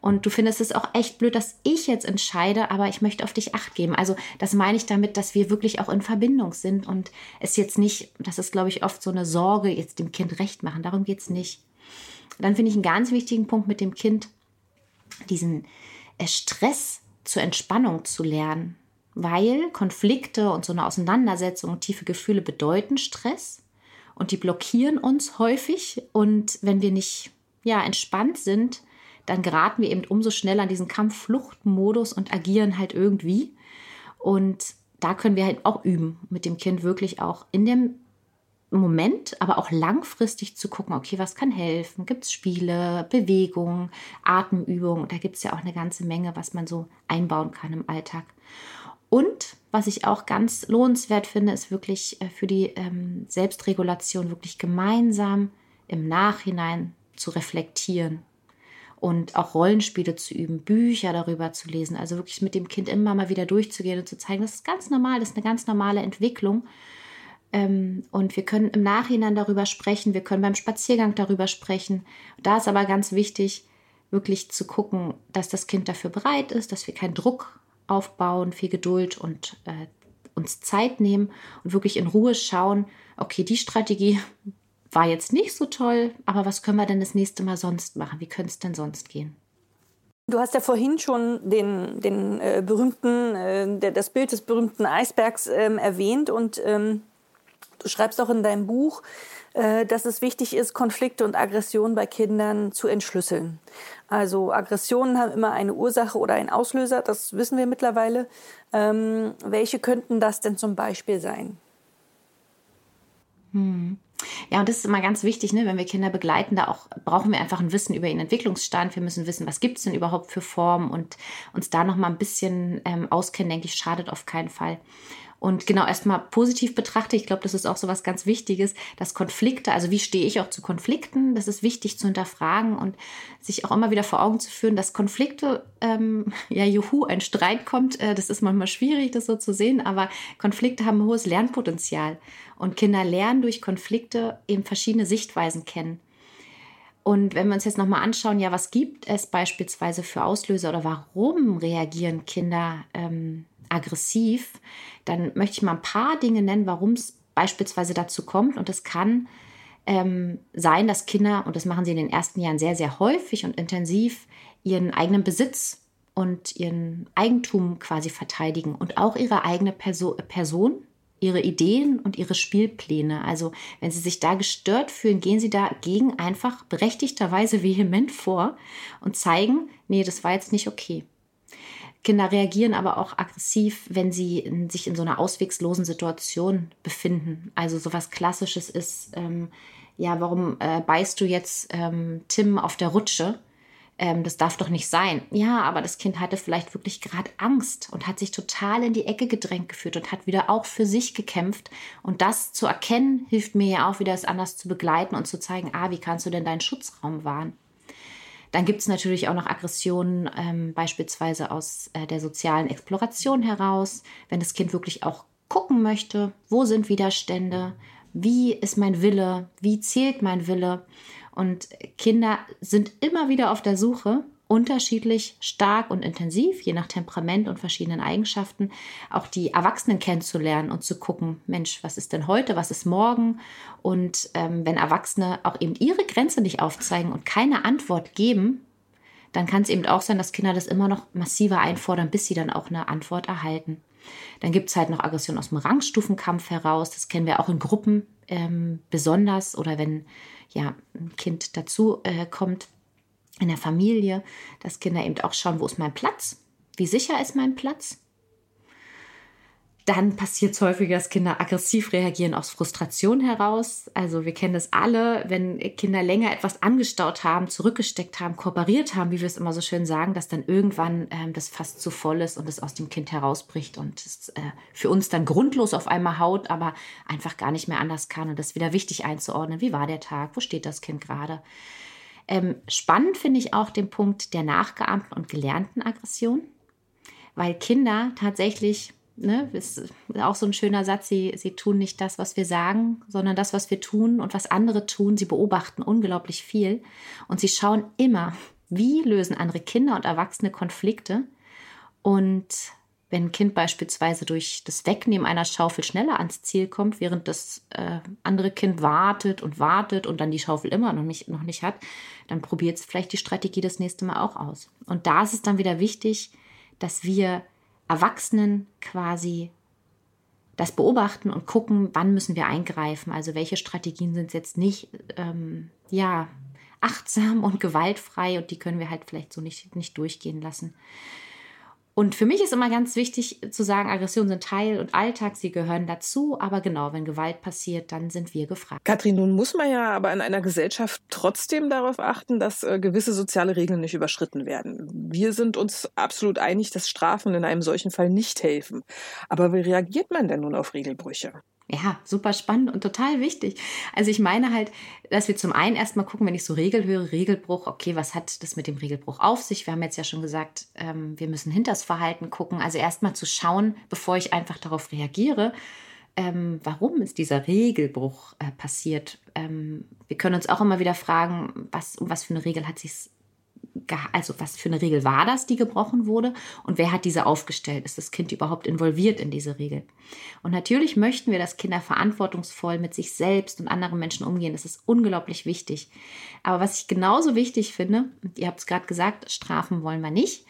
Und du findest es auch echt blöd, dass ich jetzt entscheide, aber ich möchte auf dich acht geben. Also das meine ich damit, dass wir wirklich auch in Verbindung sind und es jetzt nicht, das ist, glaube ich, oft so eine Sorge, jetzt dem Kind recht machen. Darum geht es nicht. Dann finde ich einen ganz wichtigen Punkt mit dem Kind, diesen äh, Stress zur Entspannung zu lernen weil Konflikte und so eine Auseinandersetzung und tiefe Gefühle bedeuten Stress und die blockieren uns häufig und wenn wir nicht ja entspannt sind, dann geraten wir eben umso schneller in diesen Kampf-Flucht-Modus und agieren halt irgendwie und da können wir halt auch üben, mit dem Kind wirklich auch in dem Moment, aber auch langfristig zu gucken, okay, was kann helfen? Gibt es Spiele, Bewegung, Atemübungen? Da gibt es ja auch eine ganze Menge, was man so einbauen kann im Alltag. Und was ich auch ganz lohnenswert finde, ist wirklich äh, für die ähm, Selbstregulation wirklich gemeinsam im Nachhinein zu reflektieren und auch Rollenspiele zu üben, Bücher darüber zu lesen, also wirklich mit dem Kind immer mal wieder durchzugehen und zu zeigen, das ist ganz normal, das ist eine ganz normale Entwicklung. Ähm, und wir können im Nachhinein darüber sprechen, wir können beim Spaziergang darüber sprechen. Da ist aber ganz wichtig, wirklich zu gucken, dass das Kind dafür bereit ist, dass wir keinen Druck aufbauen, viel Geduld und äh, uns Zeit nehmen und wirklich in Ruhe schauen, okay, die Strategie war jetzt nicht so toll, aber was können wir denn das nächste Mal sonst machen? Wie könnte es denn sonst gehen? Du hast ja vorhin schon den, den äh, berühmten, äh, der, das Bild des berühmten Eisbergs ähm, erwähnt und ähm, du schreibst auch in deinem Buch, dass es wichtig ist, Konflikte und Aggressionen bei Kindern zu entschlüsseln. Also Aggressionen haben immer eine Ursache oder einen Auslöser, das wissen wir mittlerweile. Ähm, welche könnten das denn zum Beispiel sein? Hm. Ja, und das ist immer ganz wichtig, ne? wenn wir Kinder begleiten, da auch brauchen wir einfach ein Wissen über ihren Entwicklungsstand. Wir müssen wissen, was gibt es denn überhaupt für Formen und uns da noch mal ein bisschen ähm, auskennen, denke ich, schadet auf keinen Fall. Und genau erstmal positiv betrachte, ich glaube, das ist auch so was ganz Wichtiges, dass Konflikte, also wie stehe ich auch zu Konflikten, das ist wichtig zu hinterfragen und sich auch immer wieder vor Augen zu führen, dass Konflikte, ähm, ja, juhu, ein Streit kommt, äh, das ist manchmal schwierig, das so zu sehen, aber Konflikte haben ein hohes Lernpotenzial und Kinder lernen durch Konflikte eben verschiedene Sichtweisen kennen. Und wenn wir uns jetzt nochmal anschauen, ja, was gibt es beispielsweise für Auslöser oder warum reagieren Kinder ähm, aggressiv, dann möchte ich mal ein paar Dinge nennen, warum es beispielsweise dazu kommt. Und es kann ähm, sein, dass Kinder, und das machen sie in den ersten Jahren sehr, sehr häufig und intensiv, ihren eigenen Besitz und ihren Eigentum quasi verteidigen und auch ihre eigene Perso Person, ihre Ideen und ihre Spielpläne. Also wenn sie sich da gestört fühlen, gehen sie dagegen einfach berechtigterweise vehement vor und zeigen, nee, das war jetzt nicht okay. Kinder reagieren aber auch aggressiv, wenn sie in, sich in so einer auswegslosen Situation befinden. Also sowas Klassisches ist, ähm, ja, warum äh, beißt du jetzt ähm, Tim auf der Rutsche? ähm, das darf doch nicht sein. Ja, aber das Kind hatte vielleicht wirklich gerade Angst und hat sich total in die Ecke gedrängt geführt und hat wieder auch für sich gekämpft. Und das zu erkennen, hilft mir ja auch wieder, es anders zu begleiten und zu zeigen, ah, wie kannst du denn deinen Schutzraum wahren? Dann gibt es natürlich auch noch Aggressionen, ähm, beispielsweise aus äh, der sozialen Exploration heraus, wenn das Kind wirklich auch gucken möchte, wo sind Widerstände, wie ist mein Wille, wie zählt mein Wille? Und Kinder sind immer wieder auf der Suche, unterschiedlich stark und intensiv, je nach Temperament und verschiedenen Eigenschaften, auch die Erwachsenen kennenzulernen und zu gucken, Mensch, was ist denn heute, was ist morgen? Und ähm, wenn Erwachsene auch eben ihre Grenze nicht aufzeigen und keine Antwort geben, dann kann es eben auch sein, dass Kinder das immer noch massiver einfordern, bis sie dann auch eine Antwort erhalten. Dann gibt es halt noch Aggression aus dem Rangstufenkampf heraus. Das kennen wir auch in Gruppen ähm, besonders oder wenn ja, ein Kind dazu äh, kommt in der Familie, dass Kinder eben auch schauen, wo ist mein Platz? Wie sicher ist mein Platz? Dann passiert es häufiger, dass Kinder aggressiv reagieren aus Frustration heraus. Also wir kennen das alle, wenn Kinder länger etwas angestaut haben, zurückgesteckt haben, kooperiert haben, wie wir es immer so schön sagen, dass dann irgendwann ähm, das fast zu voll ist und es aus dem Kind herausbricht und es äh, für uns dann grundlos auf einmal haut, aber einfach gar nicht mehr anders kann und das wieder wichtig einzuordnen. Wie war der Tag? Wo steht das Kind gerade? Ähm, spannend finde ich auch den Punkt der nachgeahmten und gelernten Aggression, weil Kinder tatsächlich ne, ist auch so ein schöner Satz, sie, sie tun nicht das, was wir sagen, sondern das, was wir tun und was andere tun. Sie beobachten unglaublich viel und sie schauen immer, wie lösen andere Kinder und Erwachsene Konflikte. Und wenn ein Kind beispielsweise durch das Wegnehmen einer Schaufel schneller ans Ziel kommt, während das äh, andere Kind wartet und wartet und dann die Schaufel immer noch nicht, noch nicht hat, dann probiert es vielleicht die Strategie das nächste Mal auch aus. Und da ist es dann wieder wichtig, dass wir Erwachsenen quasi das beobachten und gucken, wann müssen wir eingreifen. Also welche Strategien sind jetzt nicht ähm, ja achtsam und gewaltfrei und die können wir halt vielleicht so nicht, nicht durchgehen lassen. Und für mich ist immer ganz wichtig zu sagen, Aggressionen sind Teil und Alltag, sie gehören dazu. Aber genau, wenn Gewalt passiert, dann sind wir gefragt. Katrin, nun muss man ja aber in einer Gesellschaft trotzdem darauf achten, dass äh, gewisse soziale Regeln nicht überschritten werden. Wir sind uns absolut einig, dass Strafen in einem solchen Fall nicht helfen. Aber wie reagiert man denn nun auf Regelbrüche? Ja, super spannend und total wichtig. Also ich meine halt, dass wir zum einen erstmal gucken, wenn ich so Regel höre, Regelbruch, okay, was hat das mit dem Regelbruch auf sich? Wir haben jetzt ja schon gesagt, ähm, wir müssen hinters Verhalten gucken. Also erstmal zu schauen, bevor ich einfach darauf reagiere, ähm, warum ist dieser Regelbruch äh, passiert? Ähm, wir können uns auch immer wieder fragen, was, um was für eine Regel hat sich also was für eine Regel war das, die gebrochen wurde und wer hat diese aufgestellt? Ist das Kind überhaupt involviert in diese Regel? Und natürlich möchten wir, dass Kinder verantwortungsvoll mit sich selbst und anderen Menschen umgehen. Das ist unglaublich wichtig. Aber was ich genauso wichtig finde, ihr habt es gerade gesagt, Strafen wollen wir nicht.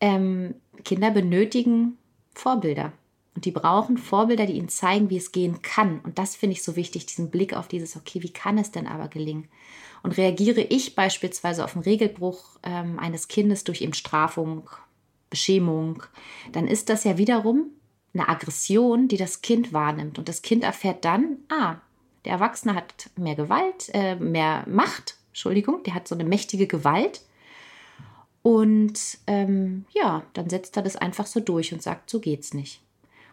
Ähm, Kinder benötigen Vorbilder. Und die brauchen Vorbilder, die ihnen zeigen, wie es gehen kann. Und das finde ich so wichtig, diesen Blick auf dieses, okay, wie kann es denn aber gelingen? Und reagiere ich beispielsweise auf einen Regelbruch ähm, eines Kindes durch eben Strafung, Beschämung, dann ist das ja wiederum eine Aggression, die das Kind wahrnimmt. Und das Kind erfährt dann, ah, der Erwachsene hat mehr Gewalt, äh, mehr Macht, Entschuldigung, der hat so eine mächtige Gewalt. Und ähm, ja, dann setzt er das einfach so durch und sagt, so geht's nicht.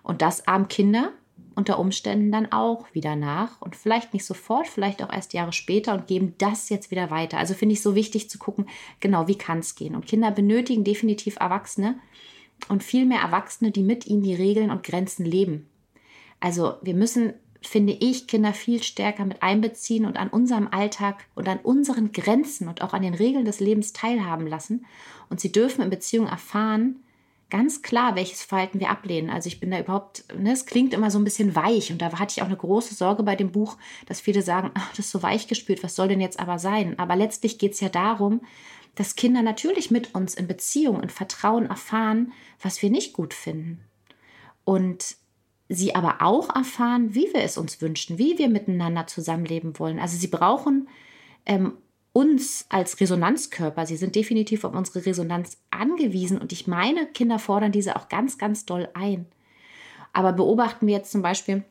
Und das armen Kinder unter Umständen dann auch wieder nach und vielleicht nicht sofort, vielleicht auch erst Jahre später und geben das jetzt wieder weiter. Also finde ich so wichtig zu gucken, genau, wie kann es gehen. Und Kinder benötigen definitiv Erwachsene und viel mehr Erwachsene, die mit ihnen die Regeln und Grenzen leben. Also wir müssen finde ich, Kinder viel stärker mit einbeziehen und an unserem Alltag und an unseren Grenzen und auch an den Regeln des Lebens teilhaben lassen. Und sie dürfen in Beziehungen erfahren, ganz klar, welches Verhalten wir ablehnen. Also ich bin da überhaupt, ne, es klingt immer so ein bisschen weich und da hatte ich auch eine große Sorge bei dem Buch, dass viele sagen, ach, das ist so weich gespült, was soll denn jetzt aber sein? Aber letztlich geht es ja darum, dass Kinder natürlich mit uns in Beziehung, in Vertrauen erfahren, was wir nicht gut finden. Und sie aber auch erfahren, wie wir es uns wünschen, wie wir miteinander zusammenleben wollen. Also sie brauchen ähm, uns als Resonanzkörper. Sie sind definitiv auf unsere Resonanz angewiesen und ich meine, Kinder fordern diese auch ganz, ganz doll ein. Aber beobachten wir jetzt zum Beispiel,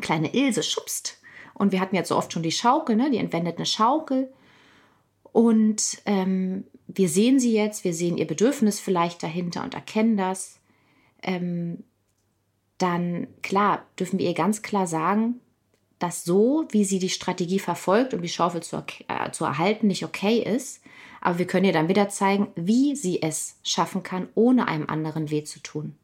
kleine Ilse schubst und wir hatten jetzt so oft schon die Schaukel, ne? die entwendet eine Schaukel und ähm, wir sehen sie jetzt, wir sehen ihr Bedürfnis vielleicht dahinter und erkennen das. Ähm, dann klar, dürfen wir ihr ganz klar sagen, dass so, wie sie die Strategie verfolgt, um die Schaufel zu, äh, zu erhalten, nicht okay ist. Aber wir können ihr dann wieder zeigen, wie sie es schaffen kann, ohne einem anderen weh zu tun.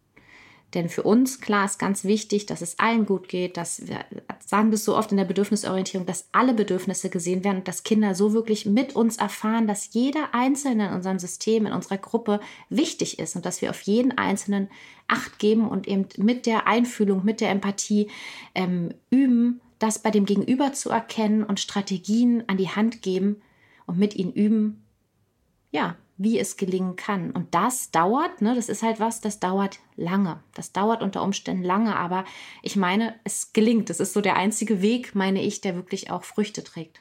Denn für uns, klar, ist ganz wichtig, dass es allen gut geht, dass wir sagen das so oft in der Bedürfnisorientierung, dass alle Bedürfnisse gesehen werden und dass Kinder so wirklich mit uns erfahren, dass jeder Einzelne in unserem System, in unserer Gruppe wichtig ist und dass wir auf jeden Einzelnen Acht geben und eben mit der Einfühlung, mit der Empathie ähm, üben, das bei dem Gegenüber zu erkennen und Strategien an die Hand geben und mit ihnen üben, ja, wie es gelingen kann. Und das dauert, ne, das ist halt was, das dauert lange. Das dauert unter Umständen lange, aber ich meine, es gelingt. Das ist so der einzige Weg, meine ich, der wirklich auch Früchte trägt.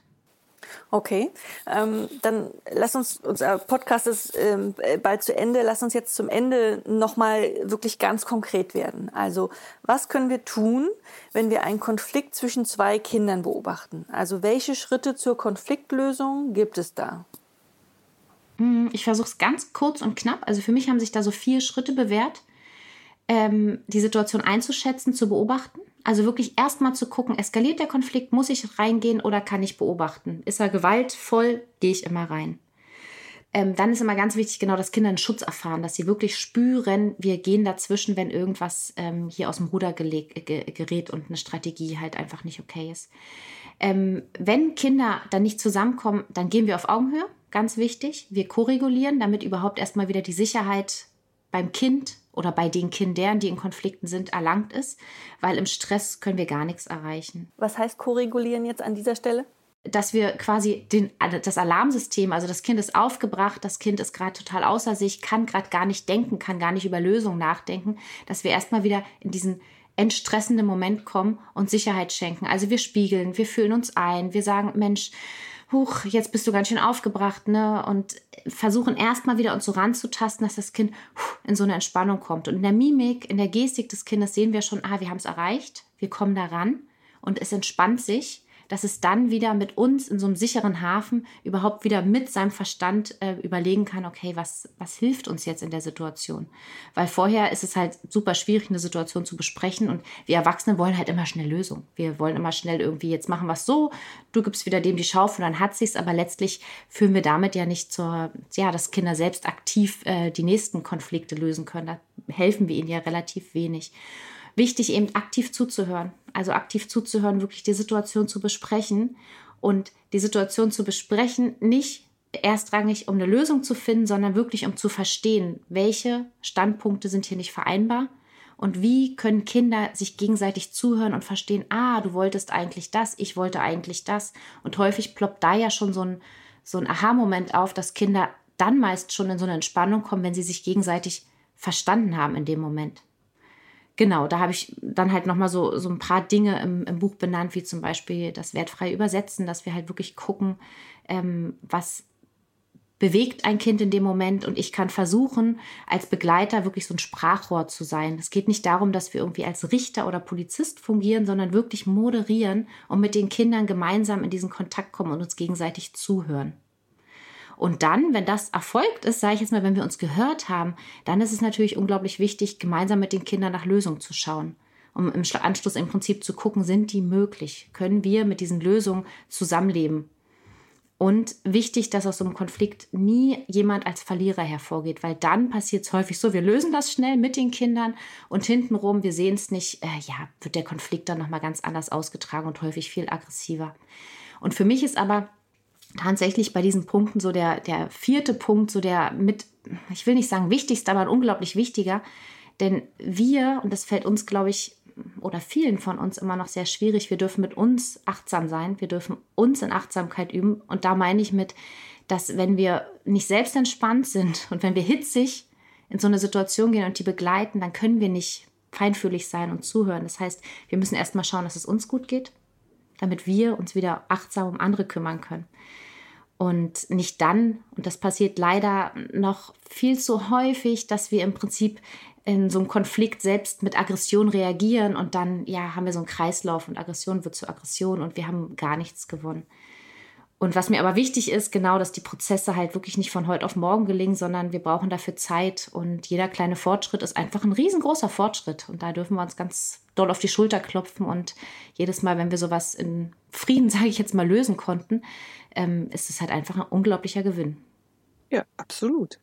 Okay, ähm, dann lass uns, unser Podcast ist ähm, bald zu Ende, lass uns jetzt zum Ende nochmal wirklich ganz konkret werden. Also, was können wir tun, wenn wir einen Konflikt zwischen zwei Kindern beobachten? Also, welche Schritte zur Konfliktlösung gibt es da? Hm, ich versuche es ganz kurz und knapp. Also für mich haben sich da so vier Schritte bewährt, ähm, die Situation einzuschätzen, zu beobachten. Also wirklich erstmal zu gucken, eskaliert der Konflikt, muss ich reingehen oder kann ich beobachten? Ist er gewaltvoll, gehe ich immer rein. Ähm, dann ist immer ganz wichtig, genau, dass Kinder einen Schutz erfahren, dass sie wirklich spüren, wir gehen dazwischen, wenn irgendwas ähm, hier aus dem Ruder gerät und eine Strategie halt einfach nicht okay ist. Ähm, wenn Kinder dann nicht zusammenkommen, dann gehen wir auf Augenhöhe ganz wichtig. Wir koregulieren, damit überhaupt erstmal wieder die Sicherheit beim Kind oder bei den Kindern, die in Konflikten sind, erlangt ist, weil im Stress können wir gar nichts erreichen. Was heißt koregulieren jetzt an dieser Stelle? Dass wir quasi den, das Alarmsystem, also das Kind ist aufgebracht, das Kind ist gerade total außer sich, kann gerade gar nicht denken, kann gar nicht über Lösungen nachdenken, dass wir erstmal wieder in diesen entstressenden Moment kommen und Sicherheit schenken. Also wir spiegeln, wir fühlen uns ein, wir sagen, Mensch, huch, jetzt bist du ganz schön aufgebracht, ne? Und versuchen erstmal wieder uns so ranzutasten, dass das Kind in so eine Entspannung kommt. Und in der Mimik, in der Gestik des Kindes sehen wir schon, ah, wir haben es erreicht, wir kommen da ran und es entspannt sich dass es dann wieder mit uns in so einem sicheren Hafen überhaupt wieder mit seinem Verstand äh, überlegen kann, okay, was, was hilft uns jetzt in der Situation? Weil vorher ist es halt super schwierig, eine Situation zu besprechen und wir Erwachsene wollen halt immer schnell Lösungen. Wir wollen immer schnell irgendwie, jetzt machen wir es so, du gibst wieder dem die Schaufel dann hat sich's, aber letztlich führen wir damit ja nicht zur, ja, dass Kinder selbst aktiv äh, die nächsten Konflikte lösen können. Da helfen wir ihnen ja relativ wenig wichtig, eben aktiv zuzuhören. Also aktiv zuzuhören, wirklich die Situation zu besprechen und die Situation zu besprechen, nicht erstrangig, um eine Lösung zu finden, sondern wirklich um zu verstehen, welche Standpunkte sind hier nicht vereinbar und wie können Kinder sich gegenseitig zuhören und verstehen, ah, du wolltest eigentlich das, ich wollte eigentlich das. Und häufig ploppt da ja schon so ein, so ein Aha-Moment auf, dass Kinder dann meist schon in so eine Entspannung kommen, wenn sie sich gegenseitig verstanden haben in dem Moment genau, da habe ich dann halt nochmal so, so ein paar Dinge im, im, Buch benannt, wie zum Beispiel das wertfreie Übersetzen, dass wir halt wirklich gucken, ähm, was bewegt ein Kind in dem Moment und ich kann versuchen, als Begleiter wirklich so ein Sprachrohr zu sein. Es geht nicht darum, dass wir irgendwie als Richter oder Polizist fungieren, sondern wirklich moderieren und mit den Kindern gemeinsam in diesen Kontakt kommen und uns gegenseitig zuhören. Und dann, wenn das erfolgt ist, sage ich jetzt mal, wenn wir uns gehört haben, dann ist es natürlich unglaublich wichtig, gemeinsam mit den Kindern nach Lösungen zu schauen. Um im Anschluss im Prinzip zu gucken, sind die möglich? Können wir mit diesen Lösungen zusammenleben? Und wichtig, dass aus so einem Konflikt nie jemand als Verlierer hervorgeht, weil dann passiert es häufig so, wir lösen das schnell mit den Kindern und hintenrum, wir sehen es nicht, äh, ja, wird der Konflikt dann nochmal ganz anders ausgetragen und häufig viel aggressiver. Und für mich ist aber tatsächlich bei diesen Punkten so der, der vierte Punkt, so der mit, ich will nicht sagen wichtigste, aber unglaublich wichtiger, denn wir, und das fällt uns, glaube ich, oder vielen von uns immer noch sehr schwierig. Wir dürfen mit uns achtsam sein. Wir dürfen uns in Achtsamkeit üben. Und da meine ich mit, dass wenn wir nicht selbst entspannt sind und wenn wir hitzig in so eine Situation gehen und die begleiten, dann können wir nicht feinfühlig sein und zuhören. Das heißt, wir müssen erstmal schauen, dass es uns gut geht, damit wir uns wieder achtsam um andere kümmern können. Und nicht dann, und das passiert leider noch viel zu häufig, dass wir im Prinzip in so einem Konflikt selbst mit Aggression reagieren und dann, ja, haben wir so einen Kreislauf und Aggression wird zu Aggression und wir haben gar nichts gewonnen. Und was mir aber wichtig ist, genau, dass die Prozesse halt wirklich nicht von heute auf morgen gelingen, sondern wir brauchen dafür Zeit und jeder kleine Fortschritt ist einfach ein riesengroßer Fortschritt und da dürfen wir uns ganz doll auf die Schulter klopfen und jedes Mal, wenn wir sowas in Frieden, sage ich jetzt mal, lösen konnten, ähm, ist es halt einfach ein unglaublicher Gewinn. Ja, absolut.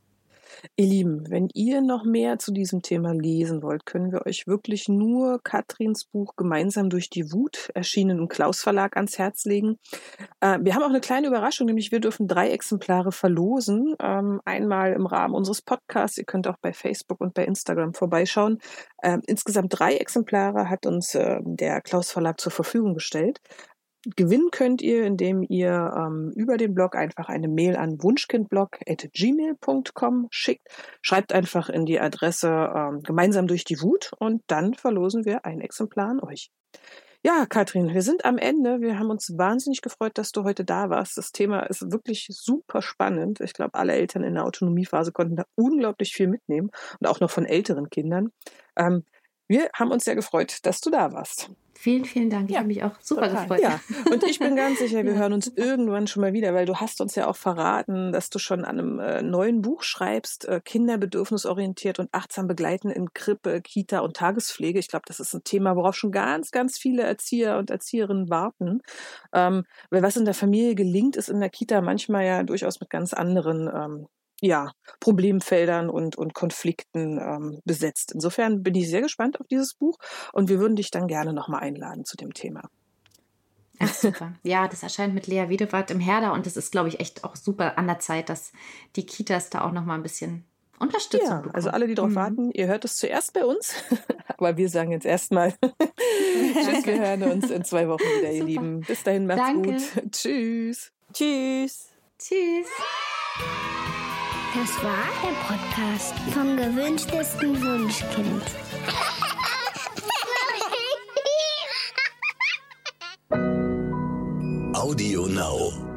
Ihr Lieben, wenn ihr noch mehr zu diesem Thema lesen wollt, können wir euch wirklich nur Katrins Buch Gemeinsam durch die Wut, erschienen im Klaus Verlag, ans Herz legen. Äh, wir haben auch eine kleine Überraschung, nämlich wir dürfen drei Exemplare verlosen. Ähm, einmal im Rahmen unseres Podcasts. Ihr könnt auch bei Facebook und bei Instagram vorbeischauen. Ähm, insgesamt drei Exemplare hat uns äh, der Klaus Verlag zur Verfügung gestellt. Gewinnen könnt ihr, indem ihr ähm, über den Blog einfach eine Mail an wunschkindblog.gmail.com schickt. Schreibt einfach in die Adresse ähm, gemeinsam durch die Wut und dann verlosen wir ein Exemplar an euch. Ja, Katrin, wir sind am Ende. Wir haben uns wahnsinnig gefreut, dass du heute da warst. Das Thema ist wirklich super spannend. Ich glaube, alle Eltern in der Autonomiephase konnten da unglaublich viel mitnehmen und auch noch von älteren Kindern. Ähm, wir haben uns sehr gefreut, dass du da warst. Vielen, vielen Dank. Ich ja, habe mich auch super total. gefreut. Ja, und ich bin ganz sicher, wir ja, hören uns irgendwann schon mal wieder, weil du hast uns ja auch verraten, dass du schon an einem äh, neuen Buch schreibst, äh, Kinderbedürfnisorientiert und achtsam begleiten in Krippe, Kita und Tagespflege. Ich glaube, das ist ein Thema, worauf schon ganz, ganz viele Erzieher und Erzieherinnen warten. Ähm, weil was in der Familie gelingt, ist in der Kita manchmal ja durchaus mit ganz anderen ähm, ja, Problemfeldern und, und Konflikten ähm, besetzt. Insofern bin ich sehr gespannt auf dieses Buch und wir würden dich dann gerne nochmal einladen zu dem Thema. Ach, super. Ja, das erscheint mit Lea Wiedewart im Herder und das ist, glaube ich, echt auch super an der Zeit, dass die Kitas da auch nochmal ein bisschen Unterstützung ja, bekommen. Also alle, die darauf mhm. warten, ihr hört es zuerst bei uns, aber wir sagen jetzt erstmal Tschüss, wir hören uns in zwei Wochen wieder, ihr Lieben. Bis dahin, macht's Danke. gut. Tschüss. Tschüss. Tschüss. Das war der Podcast vom gewünschtesten Wunschkind. Audio Now.